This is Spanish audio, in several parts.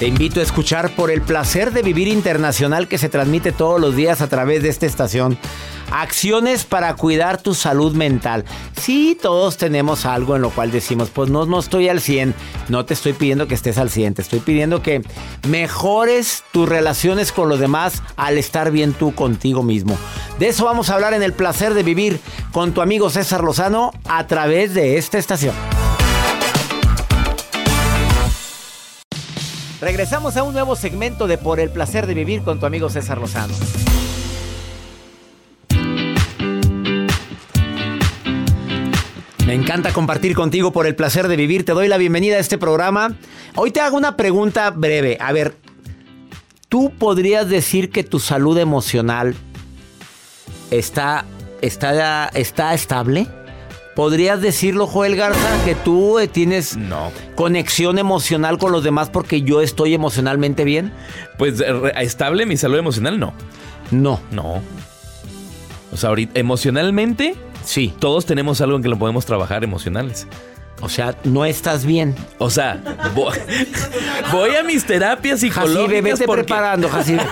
Te invito a escuchar por el placer de vivir internacional que se transmite todos los días a través de esta estación. Acciones para cuidar tu salud mental. Sí, todos tenemos algo en lo cual decimos, pues no, no estoy al 100. No te estoy pidiendo que estés al 100, te estoy pidiendo que mejores tus relaciones con los demás al estar bien tú contigo mismo. De eso vamos a hablar en el placer de vivir con tu amigo César Lozano a través de esta estación. Regresamos a un nuevo segmento de Por el placer de vivir con tu amigo César Lozano. Me encanta compartir contigo por el placer de vivir. Te doy la bienvenida a este programa. Hoy te hago una pregunta breve. A ver, ¿tú podrías decir que tu salud emocional está, está, está estable? ¿Podrías decirlo, Joel Garza, que tú eh, tienes No. conexión emocional con los demás porque yo estoy emocionalmente bien? Pues eh, estable mi salud emocional, no. No. No. O sea, ahorita, emocionalmente, Sí. todos tenemos algo en que lo podemos trabajar emocionales. O sea, no estás bien. O sea, voy, voy a mis terapias Jacibe, psicológicas vete porque... preparando, Jacibe.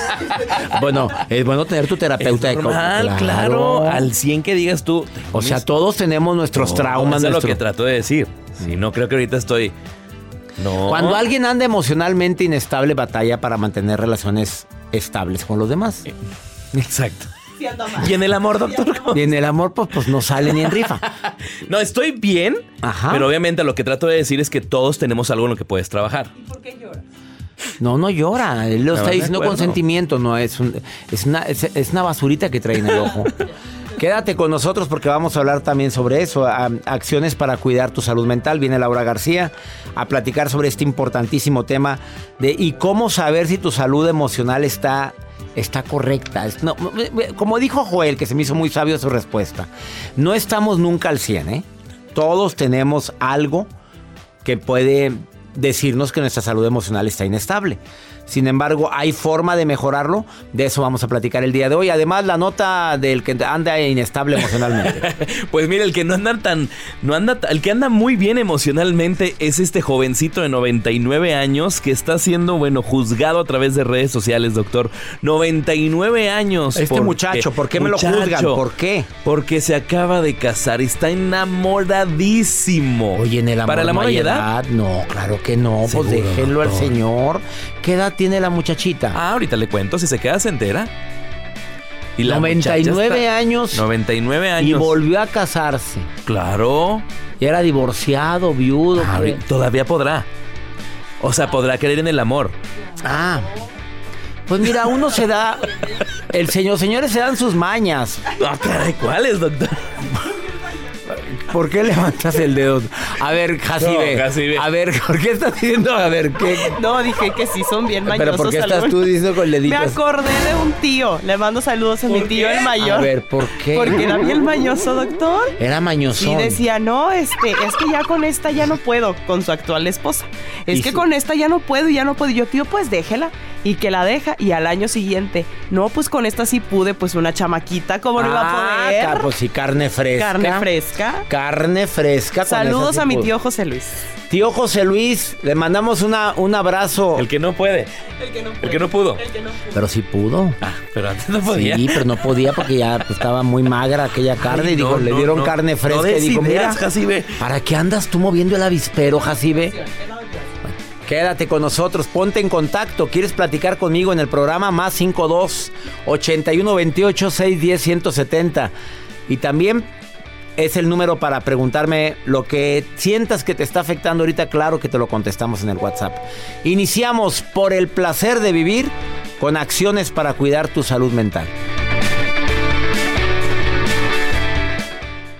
bueno, es bueno tener tu terapeuta. Es de normal, claro. Al 100 que digas tú. O sea, todos tenemos nuestros No, traumas. eso es lo que trato de decir. Si no, creo que ahorita estoy... No. Cuando alguien anda emocionalmente inestable, batalla para mantener relaciones estables con los demás. Exacto. ¿Y en el amor, doctor? Y en el amor, pues, pues no sale ni en rifa. No, estoy bien, Ajá. pero obviamente lo que trato de decir es que todos tenemos algo en lo que puedes trabajar. No, no llora. Él lo No, está diciendo con sentimiento. No, es, un- es, una, es, es una basurita que trae en el ojo. Quédate con nosotros porque vamos a hablar también sobre eso. a- acciones para cuidar tu salud mental. Viene Laura García a platicar sobre este importantísimo tema de y cómo saber si tu salud emocional está, está correcta. Como dijo Joel, que se me hizo muy sabio su respuesta, no estamos nunca al 100, ¿eh? Todos tenemos algo que puede decirnos que nuestra salud emocional está inestable. Sin embargo, ¿hay forma de mejorarlo? De eso vamos a platicar el día de hoy. Además, la nota del que anda inestable emocionalmente. Pues mira, el que no anda tan, no anda, el que anda muy bien emocionalmente es este jovencito de 99 años que está siendo, bueno, juzgado a través de redes sociales, doctor. 99 años. Este porque- muchacho, ¿por qué me lo juzgan? ¿Por qué? Porque se acaba de casar y está enamoradísimo. Oye, en el amor Para el no amor hay edad. No, claro que no. Pues déjenlo al señor. ¿Qué edad tiene la muchachita? Ah, ahorita le cuento, si se queda se entera. Y la 99 muchacha está- años 99 y años. volvió a casarse. Claro. Y era divorciado, viudo. Ah, ¿qué? todavía podrá. O sea, podrá creer en el amor. Ah. Pues mira, uno se da. El señor, señores se dan sus mañas. Ah, caray, ¿cuáles, doctor? ¿Por qué levantas el dedo? A ver, Jacibe. No, Jacibe. A ver, ¿por qué estás diciendo? A ver, ¿qué? No, dije que sí son bien mañosos. Pero ¿por qué estás algunos. tú diciendo con el dedito? Me acordé de un tío. Le mando saludos a mi tío, el mayor. A ver, ¿por qué? Porque era bien mañoso, doctor. Era Y mañosón. decía, no, este, es que ya con esta ya no puedo, con su actual esposa. Es Y que con esta ya no puedo, ya no puedo. Y yo, tío, pues déjela. Y que la deja. Y al año siguiente, no, pues con esta sí pude, pues una chamaquita, ¿cómo no iba a Ah, poder? ca- pues sí, carne fresca. Carne fresca. Carne fresca. Saludos a mi tío José Luis. Tío José Luis, le mandamos una, un abrazo. El que no puede. El que no pudo. Pero sí pudo. Ah, pero antes no podía. Sí, pero no podía porque ya estaba muy magra aquella carne. Ay, y dijo, no, le no, dieron no. carne No fresca y dijo, mira, ideas, Jacibe. ¿para qué andas tú moviendo el avispero, Jacibe? Quédate con nosotros, ponte en contacto. ¿Quieres platicar conmigo en el programa más 52 81 28 610 170? Y también es el número para preguntarme lo que sientas que te está afectando ahorita. Claro que te lo contestamos en el WhatsApp. Iniciamos por el placer de vivir con acciones para cuidar tu salud mental.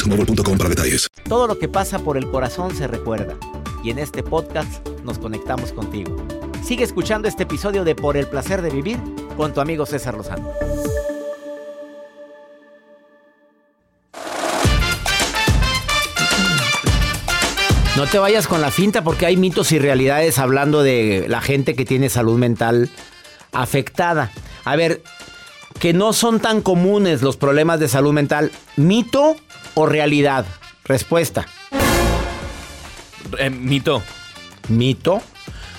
boostmobile.com para detalles. Todo lo que pasa por el corazón se recuerda. Y en este podcast nos conectamos contigo. Sigue escuchando este episodio de Por el placer de vivir con tu amigo César Lozano. No te vayas con la finta porque hay mitos y realidades hablando de la gente que tiene salud mental afectada. A ver, que no son tan comunes los problemas de salud mental. ¿Mito o realidad? Respuesta. Eh, mito. Mito.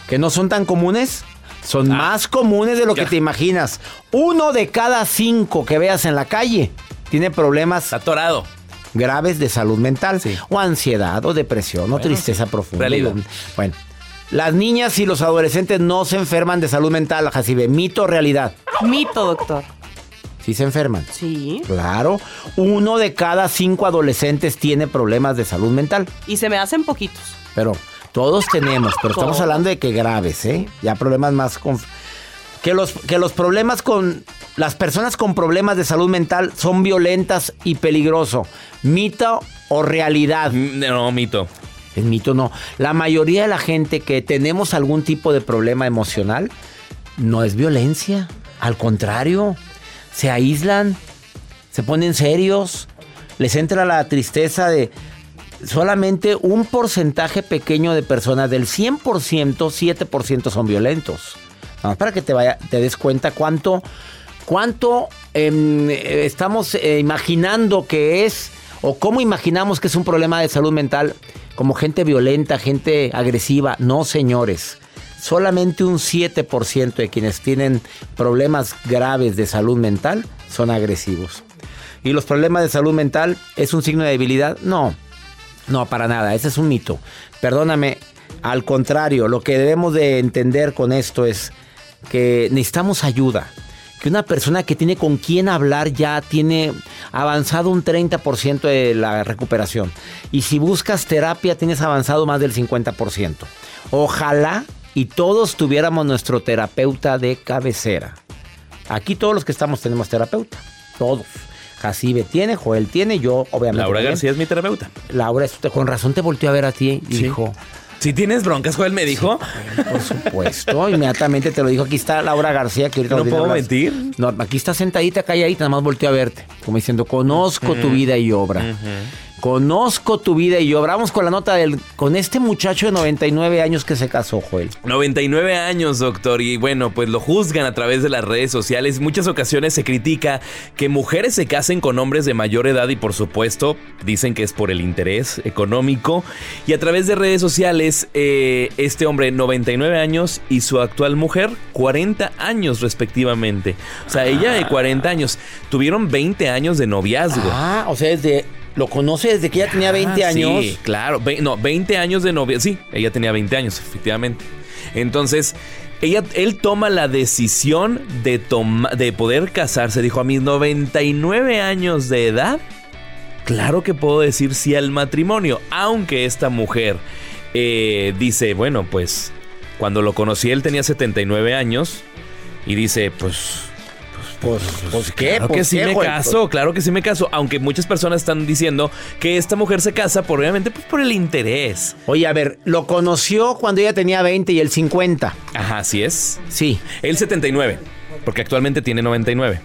Que no son tan comunes. Son Ah. más comunes de lo que te imaginas. Uno de cada cinco que veas en la calle tiene problemas atorado. graves de salud mental. Sí. O ansiedad, o depresión, o tristeza sí. profunda. Realidad. Bueno. Las niñas y los adolescentes no se enferman de salud mental, Jacibe. Mito o realidad. Mito, doctor. Sí se enferman. Sí. Claro. Uno de cada cinco adolescentes tiene problemas de salud mental. Y se me hacen poquitos. Pero todos tenemos, pero estamos Todos. hablando de que graves, ¿eh? Ya problemas más con... Que los, que los problemas con... Las personas con problemas de salud mental son violentas y peligroso. ¿Mito o realidad? Mm, No, mito. El mito no. La mayoría de la gente que tenemos algún tipo de problema emocional no es violencia. Al contrario, se aíslan, se ponen serios, les entra la tristeza de solamente un porcentaje pequeño de personas, del 100%, 7% son violentos. Para que te, vaya, te des cuenta cuánto, cuánto em, estamos eh, imaginando que es, o cómo imaginamos que es un problema de salud mental, como gente violenta, gente agresiva. No, señores. Solamente un 7% de quienes tienen problemas graves de salud mental son agresivos. ¿Y los problemas de salud mental es un signo de debilidad? No, no, para nada, ese es un mito. Perdóname, al contrario, lo que debemos de entender con esto es que necesitamos ayuda. Que una persona que tiene con quién hablar ya tiene avanzado un 30% de la recuperación. Y si buscas terapia tienes avanzado más del 50%. Ojalá y todos tuviéramos nuestro terapeuta de cabecera. Aquí todos los que estamos tenemos terapeuta. Todos. Jacibe tiene, Joel tiene, yo obviamente. Laura también. García es mi terapeuta. Laura, con razón te volteó a ver a ti y Sí. dijo, Si tienes broncas, Joel me dijo. por supuesto, inmediatamente te lo dijo. Aquí está Laura García, que ahorita No puedo hablar. mentir. No, aquí está sentadita, calladita, nada más volteó a verte. Como diciendo, conozco tu vida y obra. Conozco tu vida y yo. Hablamos con la nota del, con este muchacho de 99 años que se casó, Joel. 99 años, doctor. Y bueno, pues lo juzgan a través de las redes sociales. Muchas ocasiones se critica que mujeres se casen con hombres de mayor edad y por supuesto dicen que es por el interés económico. Y a través de redes sociales, eh, este hombre 99 años y su actual mujer 40 años respectivamente. O sea, ella de 40 años. Tuvieron 20 años de noviazgo. Ah, o sea, desde lo conoce desde que ella tenía 20 Ah, años. Sí, claro. Ve- no, 20 años de novia. Sí, ella tenía 20 años, efectivamente. Entonces, ella, él toma la decisión de, toma- de poder casarse. Dijo, a mis 99 años de edad, claro que puedo decir sí al matrimonio. Aunque esta mujer eh, dice, bueno, pues cuando lo conocí él tenía 79 años. Y dice, pues... Pues, pues qué, Claro pues, que sí qué, me caso, claro que sí me caso. Aunque muchas personas están diciendo que esta mujer se casa por obviamente pues, por el interés. Oye, a ver, lo conoció cuando ella tenía 20 y él 50. Ajá, así es. Sí. Él 79, porque actualmente tiene 99.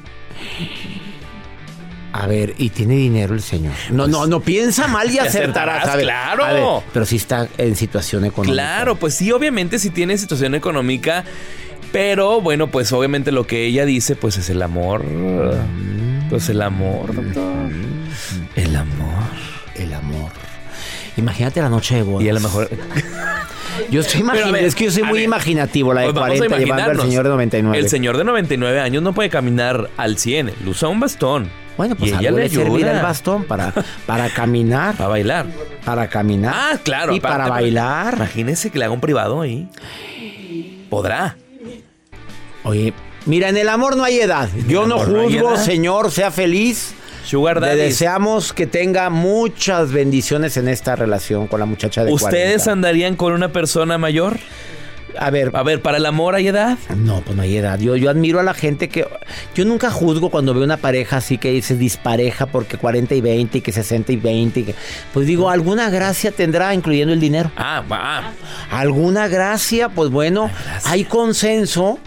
A ver, y tiene dinero el señor. No, no, no piensa mal y acertarás. acertarás, a ver, claro. a ver, pero sí está en situación económica. Claro, pues sí, obviamente sí tiene situación económica. Pero bueno, pues obviamente lo que ella dice, pues es el amor. Pues el amor, doctor. El amor. El amor. Imagínate la noche de bodas. Y a lo mejor. Yo estoy ver, es que yo soy muy ver, imaginativo, la de Pues vamos a 40 llevando al señor de 99. El señor de 99 años no puede caminar al 100. Él usa un bastón. Bueno, pues y a ella le le servirá el bastón para, para caminar. a bailar. Para caminar. Ah, claro. Y aparte, para pues, bailar. Imagínese que le haga un privado ahí. Podrá. Oye, mira, en el amor no hay edad. Yo no juzgo, señor, sea feliz. Sugar Le Daddy. deseamos que tenga muchas bendiciones en esta relación con la muchacha de ¿Ustedes 40. andarían con una persona mayor? A ver, A ver, ¿para el amor hay edad? no, pues no hay edad. Yo, yo admiro a la gente que... Yo nunca juzgo cuando veo una pareja así que dice dispareja porque 40 y 20 y que 60 y 20. y que- pues digo, alguna gracia tendrá incluyendo el dinero. Ah, va. ¿Alguna gracia? Pues bueno, hay consenso.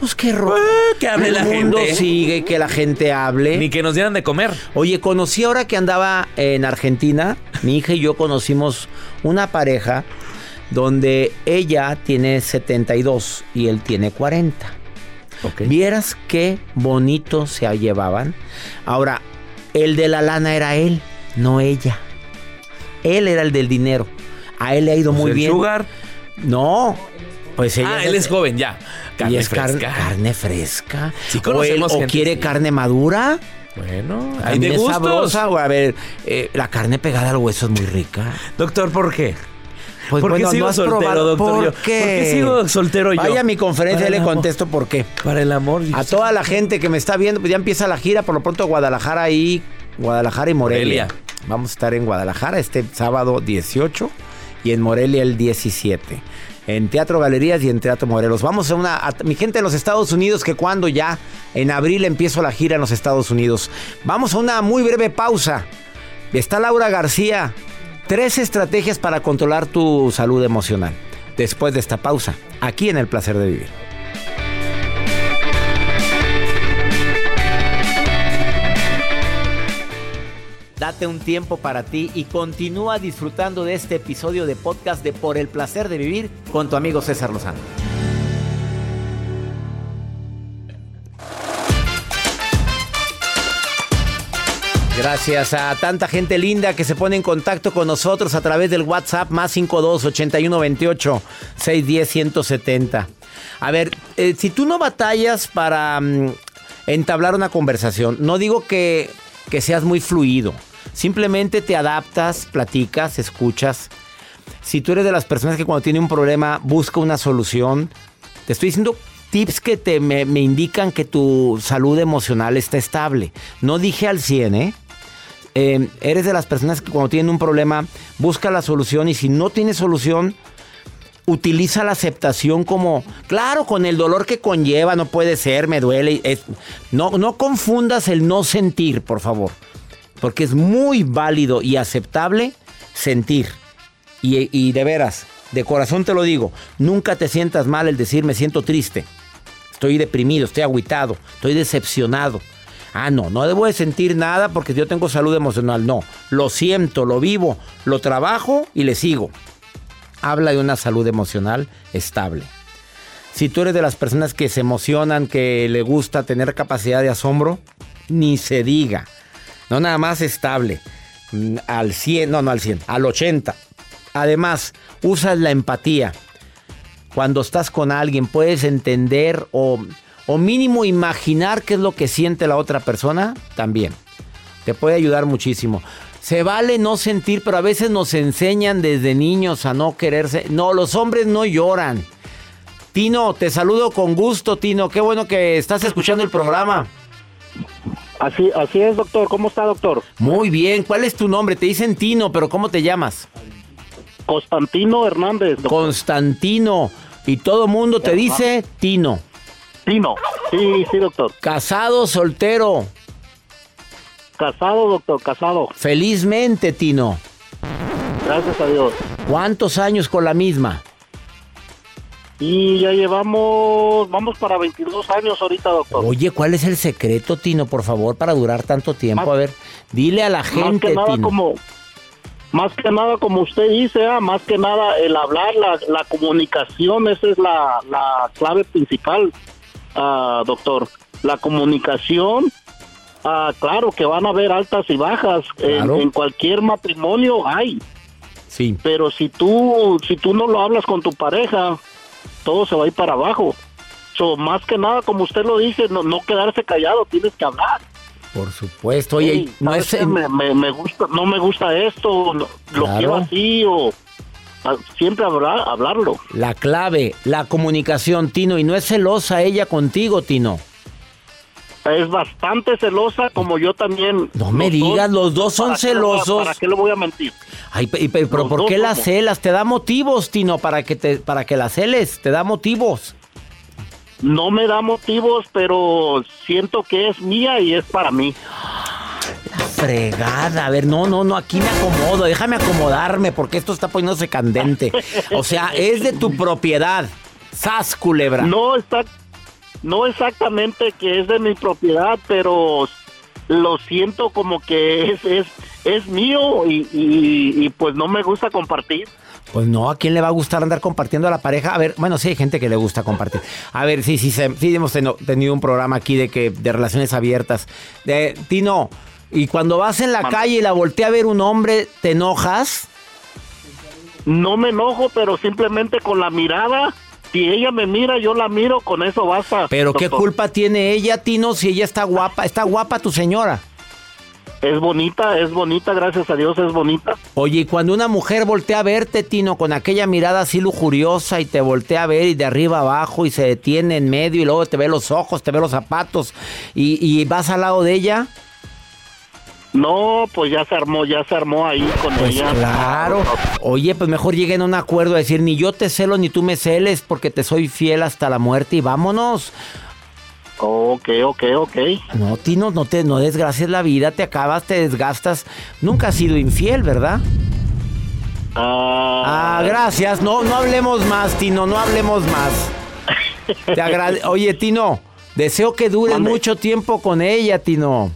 Pues que, ro- Ah, que hable el la mundo gente. sigue, que la gente hable. Ni que nos dieran de comer. Oye, conocí ahora que andaba en Argentina, mi hija y yo conocimos una pareja donde ella tiene 72 y él tiene 40. Ok. Vieras qué bonito se llevaban. Ahora, el de la lana era él, no ella. Él era el del dinero. A él le ha ido muy Pues el bien. Sugar. No, pues ella Ah, él es joven, ya. y Carne es car- fresca. carne fresca. Sí o, él- o quiere carne madura. Bueno, es sabrosa, o a ver, eh, la carne pegada al hueso es muy rica. Doctor, ¿por qué? Pues ¿Por qué bueno, sigo no has soltero, probado. doctor? ¿Por Yo- qué? ¿por qué sigo soltero yo? Vaya a mi conferencia y le amor. contesto por qué. Para el amor. A toda la gente que me está viendo, pues ya empieza la gira, por lo pronto Guadalajara y Guadalajara y Morelia. Morelia. Vamos a estar en Guadalajara este sábado 18 y en Morelia el 17. En Teatro Galerías y en Teatro Morelos. Vamos a una. mi gente en los Estados Unidos, que cuando ya en abril empiezo la gira en los Estados Unidos. Vamos a una muy breve pausa. Está Laura García. Tres estrategias para controlar tu salud emocional. Después de esta pausa, aquí en El Placer de Vivir. Date un tiempo para ti y continúa disfrutando de este episodio de podcast de Por el placer de vivir con tu amigo César Lozano. Gracias a tanta gente linda que se pone en contacto con nosotros a través del WhatsApp más 52 81 28 610 170. A ver, eh, si tú no batallas para mm, entablar una conversación, no digo que, que seas muy fluido, simplemente te adaptas, platicas, escuchas. Si tú eres de las personas que cuando tiene un problema busca una solución, te estoy diciendo tips que te, me, indican que tu salud emocional está estable. No dije al 100, ¿eh? Eh, eres de las personas que cuando tienen un problema busca la solución y si no tiene solución, utiliza la aceptación como, claro, con el dolor que conlleva, no puede ser, me duele. no, no confundas el no sentir, por favor, porque es muy válido y aceptable sentir. Y, de veras, de corazón te lo digo, nunca te sientas mal el decir me siento triste, estoy deprimido, estoy agüitado, estoy decepcionado. Ah, no, no debo de sentir nada porque yo tengo salud emocional. No, lo siento, lo vivo, lo trabajo y le sigo. Habla de una salud emocional estable. Si tú eres de las personas que se emocionan, que le gusta tener capacidad de asombro, ni se diga. No nada más estable. Mm, al 100, no, no al 100, al 80. Además, usas la empatía. Cuando estás con alguien, puedes entender o, o mínimo imaginar qué es lo que siente la otra persona, también. Te puede ayudar muchísimo. Se vale no sentir, pero a veces nos enseñan desde niños a no quererse. No, los hombres no lloran. Tino, te saludo con gusto, Tino. Qué bueno que estás escuchando el programa. Así, así es, doctor. ¿Cómo está, doctor? Muy bien. ¿Cuál es tu nombre? Te dicen Tino, pero ¿cómo te llamas? Constantino Hernández. doctor. Constantino. Y todo mundo te dice Tino. Tino. Sí, sí, doctor. Casado, soltero. Casado, doctor, casado. Felizmente, Tino. Gracias a Dios. ¿Cuántos años con la misma? Y ya llevamos, vamos para 22 años ahorita, doctor. Oye, ¿cuál es el secreto, Tino, por favor, para durar tanto tiempo? Más- A ver, dile a la más gente, que nada Tino. como, más que nada como usted dice, ah, más que nada el hablar, la, la comunicación, esa es la, la clave principal, ah, doctor. La comunicación, ah, claro que van a haber altas y bajas, en- en cualquier matrimonio hay. Sí. pero si tú si tú no lo hablas con tu pareja todo se va a ir para abajo so, más que nada como usted lo dice no, no quedarse callado tienes que hablar Por supuesto. Oye, no ¿sabes es... me, me- me gusta no me gusta esto no- lo quiero así o siempre hablar hablarlo La clave, la comunicación, Tino. Y no es celosa ella contigo, Tino. Es bastante celosa como yo también No me dos- digas, los dos son ¿para qué celosos. para qué le voy a mentir Ay, y pe- pero Los ¿por qué la somos. celas? Te da motivos, Tino, para que te, para que la celes. Te da motivos. no me da motivos pero siento que es mía y es para mí Fregada. A ver, no, no, no, aquí me acomodo. Déjame acomodarme porque esto está poniéndose candente. O sea, es de tu propiedad. Sas, culebra. No está, no exactamente que es de mi propiedad, pero lo siento como que es es es mío y, y- y, pues no me gusta compartir. Pues no, ¿a quién le va a gustar andar compartiendo a la pareja? A ver, bueno, sí hay gente que le gusta compartir. A ver, sí, sí, sí hemos tenido un programa aquí de que de relaciones abiertas. De, Tino, y cuando vas en la calle y la voltea a ver un hombre, ¿te enojas? No me enojo, pero simplemente con la mirada, si ella me mira, yo la miro, con eso basta. Pero ¿qué culpa tiene ella, Tino, si ella está guapa? Está guapa tu señora. Es bonita, es bonita, gracias a Dios es bonita. Oye, y cuando una mujer voltea a verte, Tino, con aquella mirada así lujuriosa y te voltea a ver y de arriba abajo y se detiene en medio y luego te ve los ojos, te ve los zapatos y, y vas al lado de ella, No, pues ya se armó, ya se armó ahí con pues ella. claro. Oye, pues mejor lleguen a un acuerdo a decir, ni yo te celo ni tú me celes porque te soy fiel hasta la muerte y vámonos. Ok, ok, ok. No, Tino, no te no desgracias la vida, te acabas, te desgastas. Nunca has sido infiel, ¿verdad? Ah, Ah, gracias. No, no hablemos más, Tino, no hablemos más. Te Oye, Tino, deseo que Mande. mucho tiempo con ella, Tino.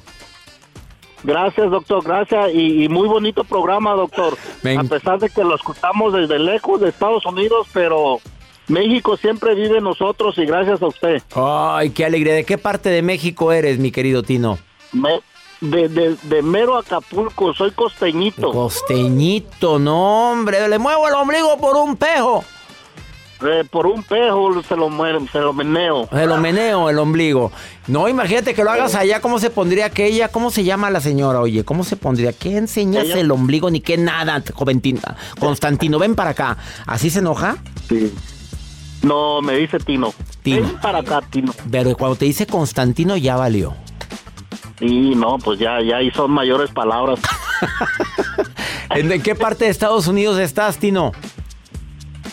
Gracias, doctor, gracias. Y, y muy bonito programa, doctor. Ven. A pesar de que lo escuchamos desde lejos de Estados Unidos, pero México siempre vive en nosotros y gracias a usted. Ay, qué alegría. ¿De qué parte de México eres, mi querido Tino? Me- de, de, de mero Acapulco, soy costeñito. Costeñito, no, hombre. Le muevo el ombligo por un pejo. Eh, por un pejo se lo, se lo meneo. Se lo meneo el ombligo. No, imagínate que lo hagas allá. ¿Cómo se pondría aquella? ¿Cómo se llama la señora? Oye, ¿cómo se pondría? ¿Qué enseñas Ella- el ombligo ni qué nada, Joventina? Constantino, ven para acá. ¿Así se enoja? Sí. No, me dice Tino. Tino. Ven para acá, Tino. Pero cuando te dice Constantino ya valió. Sí, no, pues ya, ya ahí son mayores palabras. ¿En, en qué parte de Estados Unidos estás, Tino?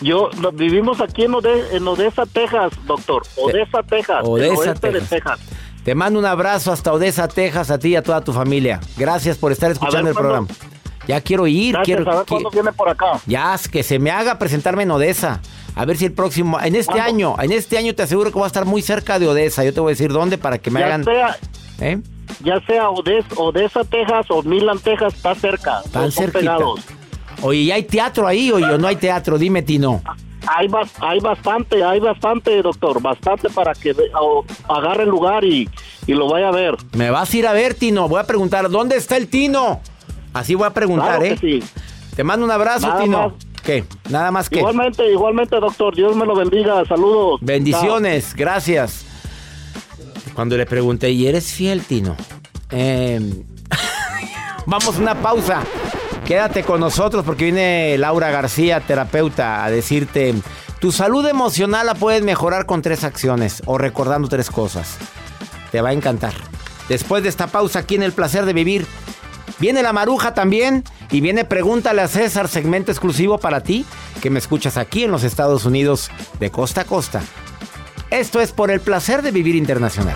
Yo vivimos aquí en, Ode- en Odessa, Texas, doctor. Odessa, Texas. Odessa, oeste de Texas. Texas. Te mando un abrazo hasta Odessa, Texas, a ti y a toda tu familia. Gracias por estar escuchando el programa. Ya quiero ir, Gracias, quiero a ver cuándo viene por acá. ya que se me haga presentarme en Odessa. A ver si el próximo, en este ¿Cuándo? año, en este año te aseguro que voy a estar muy cerca de Odessa. Yo te voy a decir dónde para que me Ya hagan. sea, ¿eh? ya sea Odessa, Odessa, Texas o Milan, Texas, está cerca. Están pegados. Oye, ¿y hay teatro ahí oye, o no hay teatro? Dime, Tino. Hay, hay bastante, hay bastante, doctor, bastante para que agarre el lugar y, y lo vaya a ver. Me vas a ir a ver, Tino. Voy a preguntar, ¿dónde está el Tino? Así voy a preguntar, Claro ¿eh? sí. Te mando un abrazo, Nada Tino. más. ¿Qué? Nada más que. Igualmente, igualmente, doctor. Dios me lo bendiga. Saludos. Bendiciones, gracias. Cuando le pregunté, ¿y eres fiel, Tino? Eh, Vamos a una pausa. Quédate con nosotros porque viene Laura García, terapeuta, a decirte, tu salud emocional la puedes mejorar con tres acciones o recordando tres cosas. Te va a encantar. Después de esta pausa aquí en El Placer de Vivir, viene la maruja también y viene Pregúntale a César, segmento exclusivo para ti, que me escuchas aquí en los Estados Unidos de costa a costa. Esto es por el placer de vivir internacional.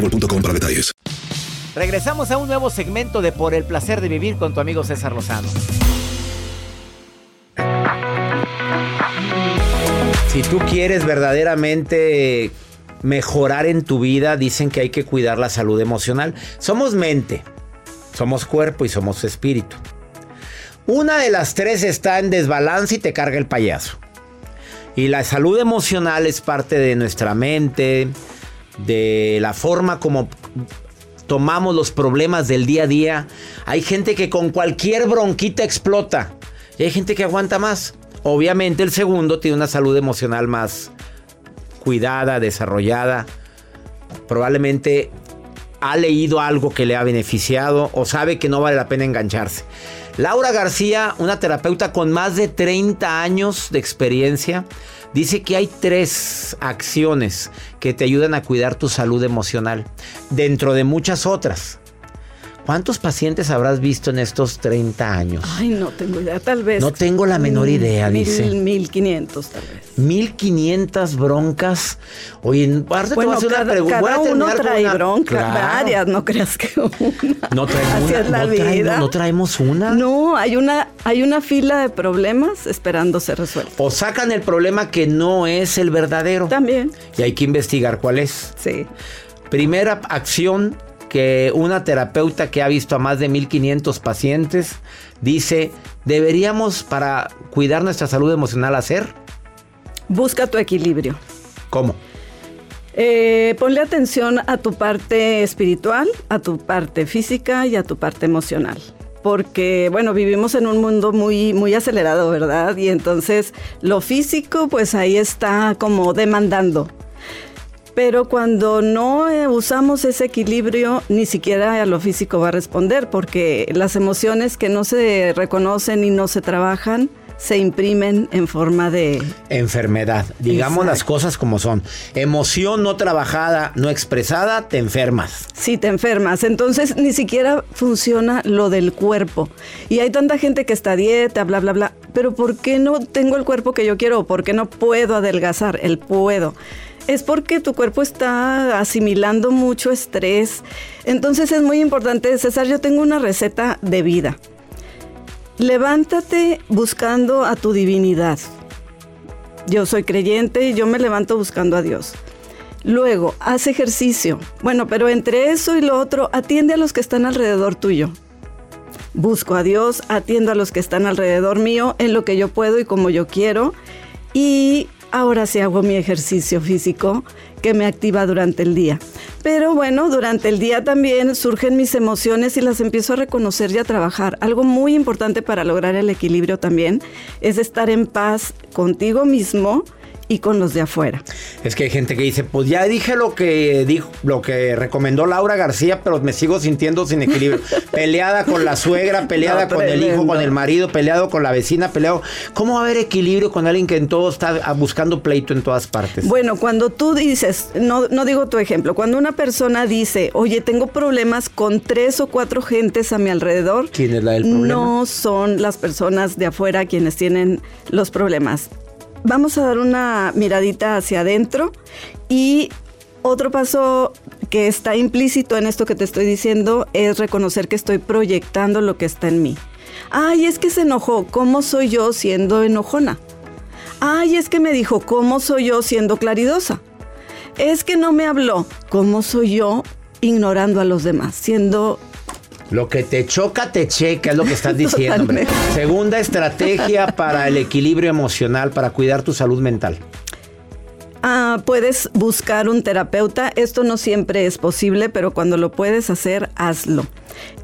boostmobile.com para detalles. Regresamos a un nuevo segmento de Por el placer de vivir con tu amigo César Lozano. Si tú quieres verdaderamente mejorar en tu vida, dicen que hay que cuidar la salud emocional. Somos mente, somos cuerpo y somos espíritu. Una de las tres está en desbalance y te carga el payaso. Y la salud emocional es parte de nuestra mente, de la forma como tomamos los problemas del día a día. Hay gente que con cualquier bronquita explota. Y hay gente que aguanta más. Obviamente el segundo tiene una salud emocional más cuidada, desarrollada. Probablemente ha leído algo que le ha beneficiado o sabe que no vale la pena engancharse. Laura García, una terapeuta con más de 30 años de experiencia, dice que hay tres acciones que te ayudan a cuidar tu salud emocional, dentro de muchas otras. ¿Cuántos pacientes habrás visto en estos 30 años? Ay, no tengo idea, tal vez. No tengo la menor idea, mil, dice. 1500 tal vez. 1500 broncas. Oye, ahorita te voy a Bueno, hacer una pregunta. Cada uno trae una- bronca, Claro. varias, no creas que una. No traemos Así una. es la no, traemos, no traemos una. No, hay una, hay una fila de problemas esperando ser resueltos. O sacan el problema que no es el verdadero. También, Y hay que investigar cuál es. sí. Primera acción que una terapeuta que ha visto a más de 1500 pacientes dice, deberíamos para cuidar nuestra salud emocional hacer. Busca tu equilibrio. ¿Cómo? Eh, ponle atención a tu parte espiritual, a tu parte física y a tu parte emocional. Porque, bueno, vivimos en un mundo muy, muy acelerado, ¿verdad? Y entonces lo físico, pues ahí está como demandando. Pero cuando no eh, usamos ese equilibrio, ni siquiera a lo físico va a responder, porque las emociones que no se reconocen y no se trabajan, se imprimen en forma de... Enfermedad. Digamos Exacto. las cosas como son. Emoción no trabajada, no expresada, te enfermas. Si te enfermas, entonces ni siquiera funciona lo del cuerpo. Y hay tanta gente que está a dieta, bla, bla, bla. Pero ¿por qué no tengo el cuerpo que yo quiero? ¿Por qué no puedo adelgazar? El puedo. Es porque tu cuerpo está asimilando mucho estrés. Entonces es muy importante, César, yo tengo una receta de vida. Levántate buscando a tu divinidad. Yo soy creyente y yo me levanto buscando a Dios. Luego, haz ejercicio. Bueno, pero entre eso y lo otro, atiende a los que están alrededor tuyo. Busco a Dios, atiendo a los que están alrededor mío en lo que yo puedo y como yo quiero. Y ahora sí hago mi ejercicio físico que me activa durante el día. Pero bueno, durante el día también surgen mis emociones y las empiezo a reconocer y a trabajar. Algo muy importante para lograr el equilibrio también es estar en paz contigo mismo y con los de afuera. Es que hay gente que dice, pues ya dije lo que dijo, lo que recomendó Laura García, pero me sigo sintiendo sin equilibrio. peleada con la suegra, peleada No, con el hijo, con el marido, peleado con la vecina, peleado. ¿Cómo va a haber equilibrio con alguien que en todo está ah, buscando pleito en todas partes? Bueno, cuando tú dices, no, no digo tu ejemplo, cuando una persona dice, oye, tengo problemas con tres o cuatro gentes a mi alrededor, ¿Quién es la del problema? no son las personas de afuera quienes tienen los problemas. Vamos a dar una miradita hacia adentro y otro paso que está implícito en esto que te estoy diciendo es reconocer que estoy proyectando lo que está en mí. Ay, es que se enojó. ¿Cómo soy yo siendo enojona? Ay, es que me dijo, ¿cómo soy yo siendo claridosa? Es que no me habló. ¿Cómo soy yo ignorando a los demás? Siendo Lo que te choca, te checa, es lo que estás diciendo. hombre. Segunda estrategia para el equilibrio emocional, para cuidar tu salud mental. Ah, puedes buscar un terapeuta. Esto no siempre es posible, pero cuando lo puedes hacer, hazlo.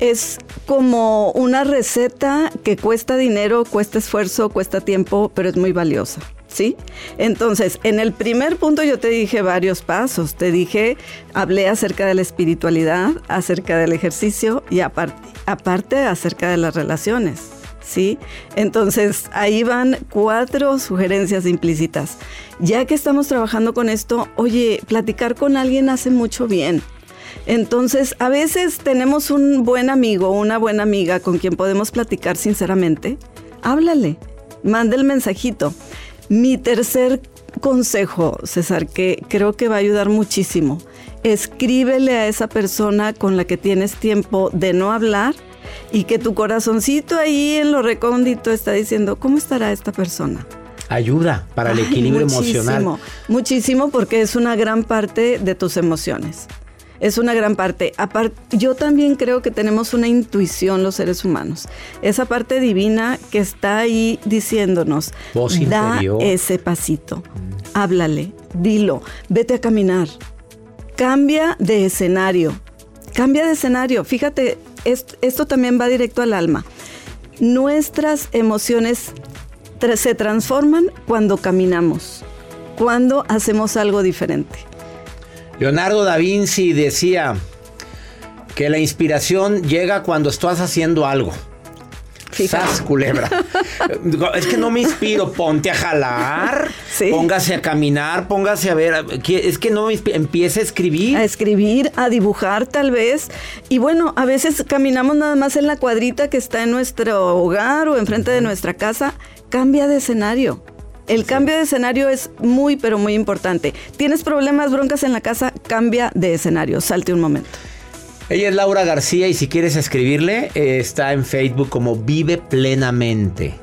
Es como una receta que cuesta dinero, cuesta esfuerzo, cuesta tiempo, pero es muy valiosa. ¿Sí? Entonces, en el primer punto yo te dije varios pasos. Te dije, hablé acerca de la espiritualidad, acerca del ejercicio y aparte, aparte acerca de las relaciones. ¿sí? Entonces, ahí van cuatro sugerencias implícitas. Ya que estamos trabajando con esto, oye, platicar con alguien hace mucho bien. Entonces, a veces tenemos un buen amigo una buena amiga con quien podemos platicar sinceramente. Háblale, manda el mensajito. Mi tercer consejo, César, que creo que va a ayudar muchísimo, escríbele a esa persona con la que tienes tiempo de no hablar y que tu corazoncito ahí en lo recóndito está diciendo, ¿cómo estará esta persona? Ayuda para el Ay, equilibrio muchísimo, emocional. Muchísimo porque es una gran parte de tus emociones. Es una gran parte. Apar- yo también creo que tenemos una intuición los seres humanos. Esa parte divina que está ahí diciéndonos, Voz da interior. ese pasito, háblale, dilo, vete a caminar, cambia de escenario, cambia de escenario. Fíjate, est- esto también va directo al alma. Nuestras emociones tra- se transforman cuando caminamos, cuando hacemos algo diferente. Leonardo da Vinci decía que la inspiración llega cuando estás haciendo algo. Sas, culebra. es que no me inspiro. Ponte a jalar. Sí. Póngase a caminar. Póngase a ver. Es que no me empiece a escribir. A escribir, a dibujar tal vez. Y bueno, a veces caminamos nada más en la cuadrita que está en nuestro hogar o enfrente de nuestra casa. Cambia de escenario. El cambio de escenario es muy, pero muy importante. ¿Tienes problemas, broncas en la casa? Cambia de escenario. Salte un momento. Ella es Laura García y si quieres escribirle, eh, está en Facebook como Vive Plenamente.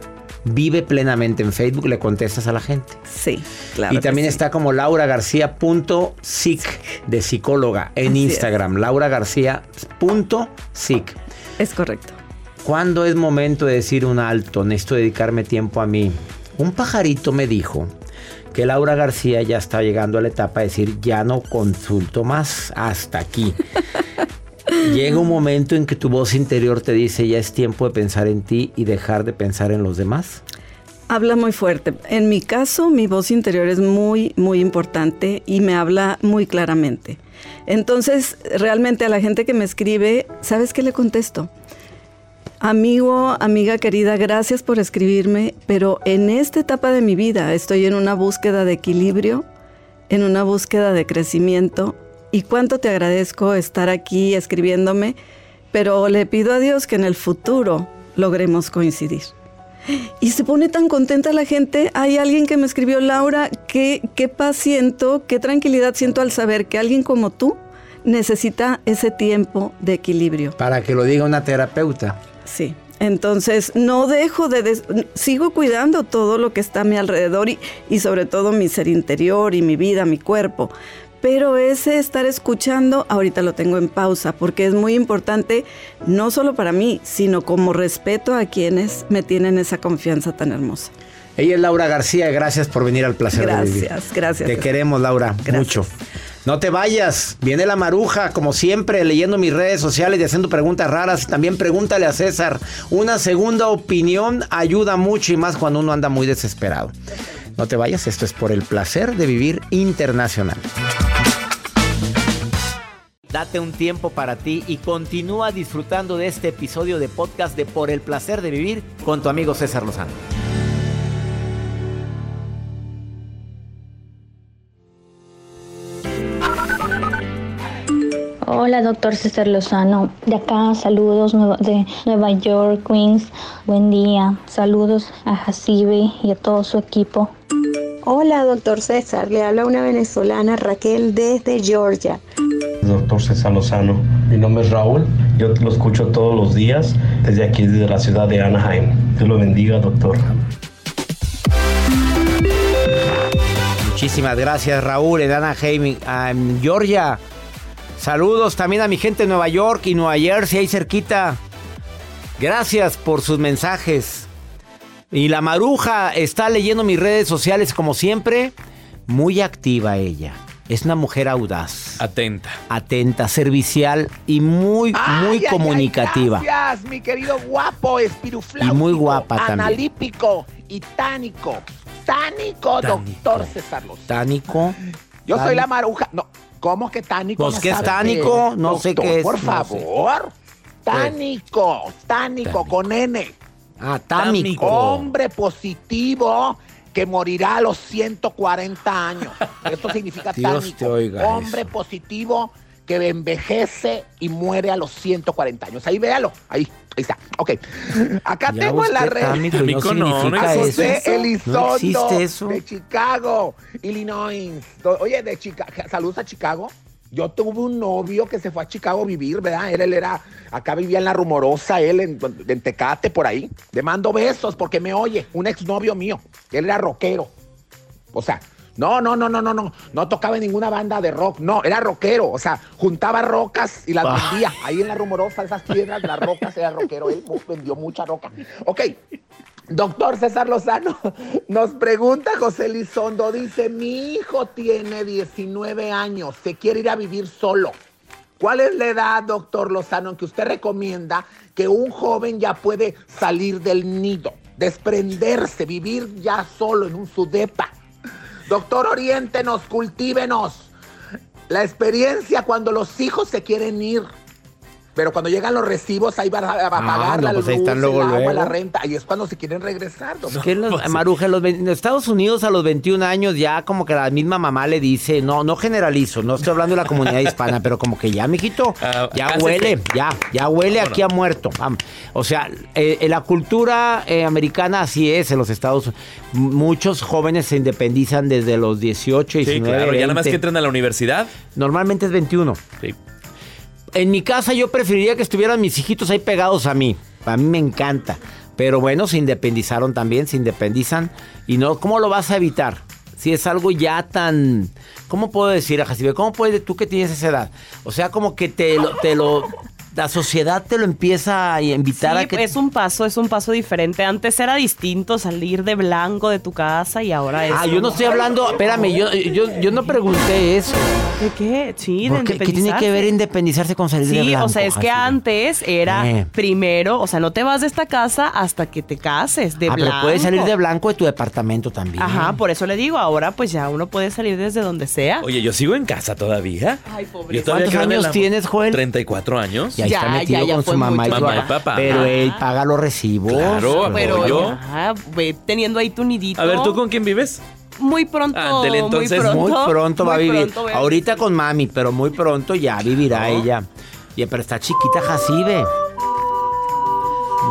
Vive Plenamente en Facebook, le contestas a la gente. Sí, claro. y también sí. está como lauragarcía.sic de psicóloga en Así es. Instagram. lauragarcía.sic. Es correcto. ¿Cuándo es momento de decir un alto? Necesito dedicarme tiempo a mí. Un pajarito me dijo que Laura García ya está llegando a la etapa de decir, ya no consulto más, hasta aquí. Llega un momento en que tu voz interior te dice, ya es tiempo de pensar en ti y dejar de pensar en los demás. Habla muy fuerte. En mi caso, mi voz interior es muy, muy importante y me habla muy claramente. Entonces, realmente a la gente que me escribe, ¿sabes qué le contesto? Amigo, amiga querida, gracias por escribirme, pero en esta etapa de mi vida estoy en una búsqueda de equilibrio, en una búsqueda de crecimiento y cuánto te agradezco estar aquí escribiéndome, pero le pido a Dios que en el futuro logremos coincidir. Y se pone tan contenta la gente. Hay alguien que me escribió, Laura, qué, qué paz siento, qué tranquilidad siento al saber que alguien como tú necesita ese tiempo de equilibrio. Para que lo diga una terapeuta. Sí. Entonces, no dejo de... des- sigo cuidando todo lo que está a mi alrededor y, y sobre todo mi ser interior y mi vida, mi cuerpo. Pero ese estar escuchando, ahorita lo tengo en pausa, porque es muy importante, no solo para mí, sino como respeto a quienes me tienen esa confianza tan hermosa. Ella es Laura García, gracias por venir al placer de vivir. Gracias, gracias. Te queremos, Laura, Gracias. mucho. No te vayas. Viene la maruja, como siempre, leyendo mis redes sociales y haciendo preguntas raras. También pregúntale a César. Una segunda opinión ayuda mucho y más cuando uno anda muy desesperado. No te vayas, esto es por el placer de vivir internacional. Date un tiempo para ti y continúa disfrutando de este episodio de podcast de Por el placer de vivir con tu amigo César Lozano. Hola, doctor César Lozano. De acá, saludos de Nueva York, Queens. Buen día. Saludos a Jacibe y a todo su equipo. Hola, doctor César. Le habla una venezolana, Raquel, desde Georgia. Doctor César Lozano. Mi nombre es Raúl. Yo lo escucho todos los días desde aquí, desde la ciudad de Anaheim. Dios lo bendiga, doctor. Muchísimas gracias, Raúl, en Anaheim, en Georgia. Saludos también a mi gente de Nueva York y Nueva Jersey, ahí cerquita. Gracias por sus mensajes. Y la maruja está leyendo mis redes sociales como siempre. Muy activa ella. Es una mujer audaz. Atenta. Atenta, servicial y muy, muy comunicativa. gracias, mi querido guapo, espirufláutico. Y muy guapa también. Analípico y tánico. Tánico, doctor César Lozano. Tánico. Yo soy la maruja. No, ¿cómo que tánico? Pues no que es tánico, no sé Doctor, qué es, Por no sé. favor. Tánico, tánico, con N. Ah, tánico. Hombre positivo que morirá a los 140 años. Eso significa Dios tánico. te oiga Hombre positivo que envejece y muere a los 140 años. Ahí véalo. Ahí, ahí está. Ok. Acá Ya tengo en la red. no no, a eso. José Elizondo No eso. de Chicago, Illinois. Oye, de Chicago, saludos a Chicago. Yo tuve un novio que se fue a Chicago a vivir, ¿verdad? Él, él era, acá vivía en la rumorosa, él en, en Tecate, por ahí. Le mando besos porque me oye, un exnovio mío. Él era rockero. O sea, no, no, no, no, no, no. No tocaba en ninguna banda de rock. No, era rockero. O sea, juntaba rocas y las Ah. vendía. Ahí en la rumorosa, esas piedras, las rocas, era rockero. Él vendió mucha roca. Ok. Doctor César Lozano, nos pregunta José Elizondo, dice, mi hijo tiene 19 años, se quiere ir a vivir solo. ¿Cuál es la edad, doctor Lozano, en que usted recomienda que un joven ya puede salir del nido, desprenderse, vivir ya solo en un sudepa? Doctor, oriéntenos, cultívenos. La experiencia cuando los hijos se quieren ir. Pero cuando llegan los recibos, ahí van a, a pagar no, la pues luz, ahí están luego, el agua, luego. la renta. Ahí es cuando se quieren regresar. Es que los, Maruja, en los, en Estados Unidos a los 21 años ya como que la misma mamá le dice, no, no generalizo, no estoy hablando de la comunidad hispana, pero como que ya, mijito, Ah, ya huele, ya, ya huele aquí a muerto. Vamos. O sea, eh, en la cultura eh, americana así es en los Estados Unidos. Muchos jóvenes se independizan desde los 18, 19, Sí, claro. Ya nada más 20. que entran a la universidad. Normalmente es 21. Sí. En mi casa yo preferiría que estuvieran mis hijitos ahí pegados a mí. A mí me encanta. Pero bueno, se independizaron también, se independizan. Y no, ¿cómo lo vas a evitar? Si es algo ya tan... ¿Cómo puedo decir Jacibe? ¿Cómo puedes tú que tienes esa edad? O sea, como que te lo... Te lo la sociedad te lo empieza a invitar Sí, a que... es un paso, es un paso diferente. Antes era distinto salir de blanco de tu casa y ahora es. Ah, yo no estoy hablando... Espérame, yo, yo, yo no pregunté eso. ¿De qué? Sí, de ¿Por qué, ¿Qué tiene que ver independizarse con salir de Sí, blanco? o sea, es que Jacibe? antes era Eh. primero, o sea, no te vas de esta casa hasta que te cases, de ah, blanco. pero puedes salir de blanco de tu departamento también. Ajá, por eso le digo, ahora pues ya uno puede salir desde donde sea. Oye, yo sigo en casa todavía. Ay, pobre. Yo todavía ¿Cuántos años la- tienes, Joel? 34 años. Y ahí está Ya, metido ya, ya con su mamá y, mamá y papá. Pero Ajá. él paga los recibos. Claro, pero yo. ya, ve teniendo ahí tu nidito. A ver, ¿tú con quién vives? Muy pronto. Entonces. muy pronto, Muy pronto va a vivir. pronto voy a Ahorita vivir. con mami, pero muy pronto ya vivirá No. ella. Y, pero está chiquita Jacibe.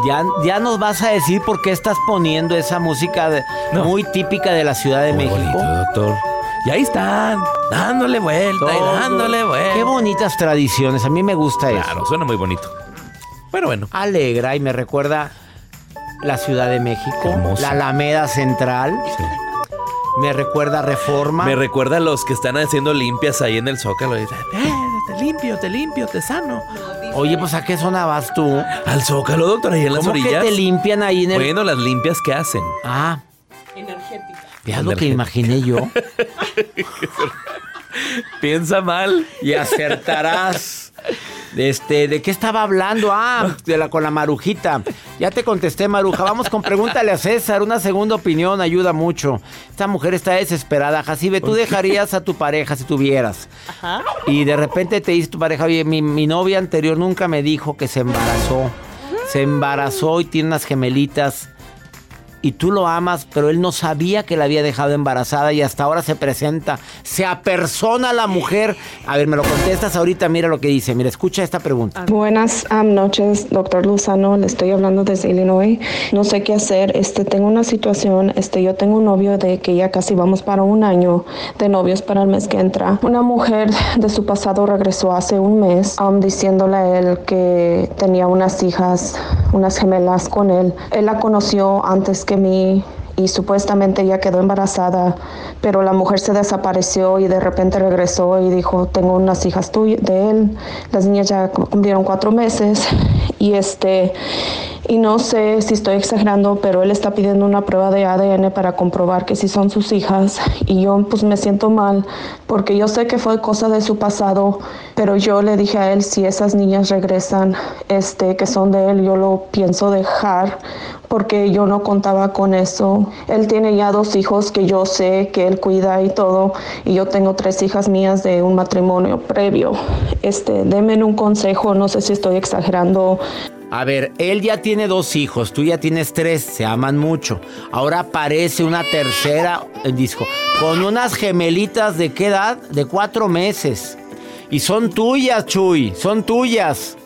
Ya, ya nos vas a decir por qué estás poniendo esa música de- No. muy típica de la Ciudad de Muy México. bonito, doctor. Y ahí están, dándole vuelta y dándole vuelta. Qué bonitas tradiciones. A mí me gusta eso. Claro, suena muy bonito. Pero bueno. Alegra y me recuerda la Ciudad de México, la Alameda Central. Me recuerda Reforma. Me recuerda a los que están haciendo limpias ahí en el Zócalo. "Eh, te limpio, te limpio, te sano. Oye, pues ¿a qué zona vas tú? Al Zócalo, doctor, ahí en las ¿Cómo que orillas. te limpian ahí en el...? Bueno, las limpias que hacen. Ah, Energética. ya lo que imaginé yo. Piensa mal. Y acertarás. Este, ¿de qué estaba hablando? Ah, de la con la marujita. Ya te contesté, Maruja. Vamos con pregúntale a César. Una segunda opinión ayuda mucho. Esta mujer está desesperada. Jacibe, ¿tú dejarías a tu pareja si tuvieras? Ajá. Y de repente te dice tu pareja, oye, mi, mi novia anterior nunca me dijo que se embarazó. Se embarazó y tiene unas gemelitas. Y tú lo amas, pero él no sabía que la había dejado embarazada y hasta ahora se presenta. Se apersona la mujer. A ver, me lo contestas ahorita, mira lo que dice. Mira, escucha esta pregunta. Buenas am, noches, doctor Luzano. Le estoy hablando desde Illinois. No sé qué hacer. Este, tengo una situación. Este, yo tengo un novio de que ya casi vamos para un año de novios para el mes que entra. Una mujer de su pasado regresó hace un mes am, diciéndole a él que tenía unas hijas, unas gemelas con él. Él la conoció antes que mí y supuestamente ella quedó embarazada, pero la mujer se desapareció y de repente regresó y dijo, tengo unas hijas tuyas de él, las niñas ya cumplieron cuatro meses y este, y no sé si estoy exagerando, pero él está pidiendo una prueba de ADN para comprobar que sí son sus hijas y yo pues me siento mal porque yo sé que fue cosa de su pasado, pero yo le dije a él si esas niñas regresan, este, que son de él, yo lo pienso dejar porque yo no contaba con eso. Él tiene ya dos hijos que yo sé que él cuida y todo, y yo tengo tres hijas mías de un matrimonio previo. Este, denme un consejo, no sé si estoy exagerando. A ver, él ya tiene dos hijos, tú ya tienes tres, se aman mucho. Ahora aparece una tercera el disco con unas gemelitas de qué edad? De cuatro meses. Y son tuyas, Chuy, son tuyas.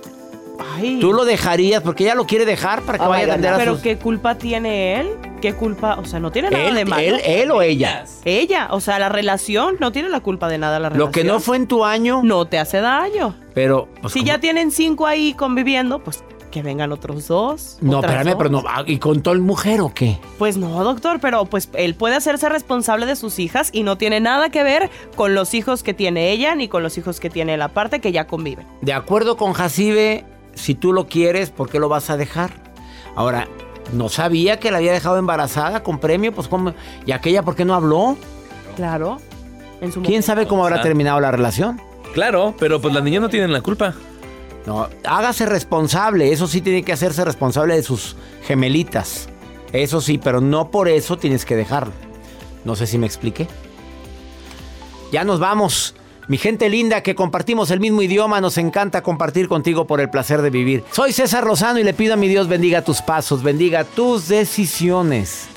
Tú lo dejarías porque ella lo quiere dejar para que Oh vaya a atender a Pero sus... ¿qué culpa tiene él? ¿Qué culpa? O sea, no tiene nada Él- de malo. él- él o ella. Ella. O sea, la relación no tiene la culpa de nada la relación. Lo que no fue en tu año. No te hace daño. Pero. pues, si ya tienen cinco ahí conviviendo, pues que vengan otros dos. No, espérame, dos. pero no. ah, ¿Y con todo el mujer o qué? Pues no, doctor, pero pues él puede hacerse responsable de sus hijas y no tiene nada que ver con los hijos que tiene ella ni con los hijos que tiene la parte que ya conviven. De acuerdo con Jacibe, si tú lo quieres, ¿por qué lo vas a dejar? Ahora, no sabía que la había dejado embarazada con premio, pues ¿cómo? ¿Y aquella por qué no habló? Claro. En su ¿Quién momento. sabe cómo habrá terminado la relación? Claro, pero pues las niñas no tienen la culpa. No, hágase responsable, eso sí tiene que hacerse responsable de sus gemelitas. Eso sí, pero no por eso tienes que dejarlo. No sé si me expliqué. Ya nos vamos. Mi gente linda que compartimos el mismo idioma, nos encanta compartir contigo por el placer de vivir. Soy César Lozano y le pido a mi Dios bendiga tus pasos, bendiga tus decisiones.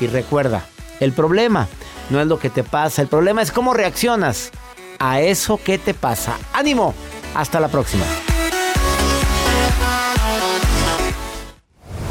Y recuerda, el problema no es lo que te pasa, el problema es cómo reaccionas a eso que te pasa. ¡Ánimo! Hasta la próxima.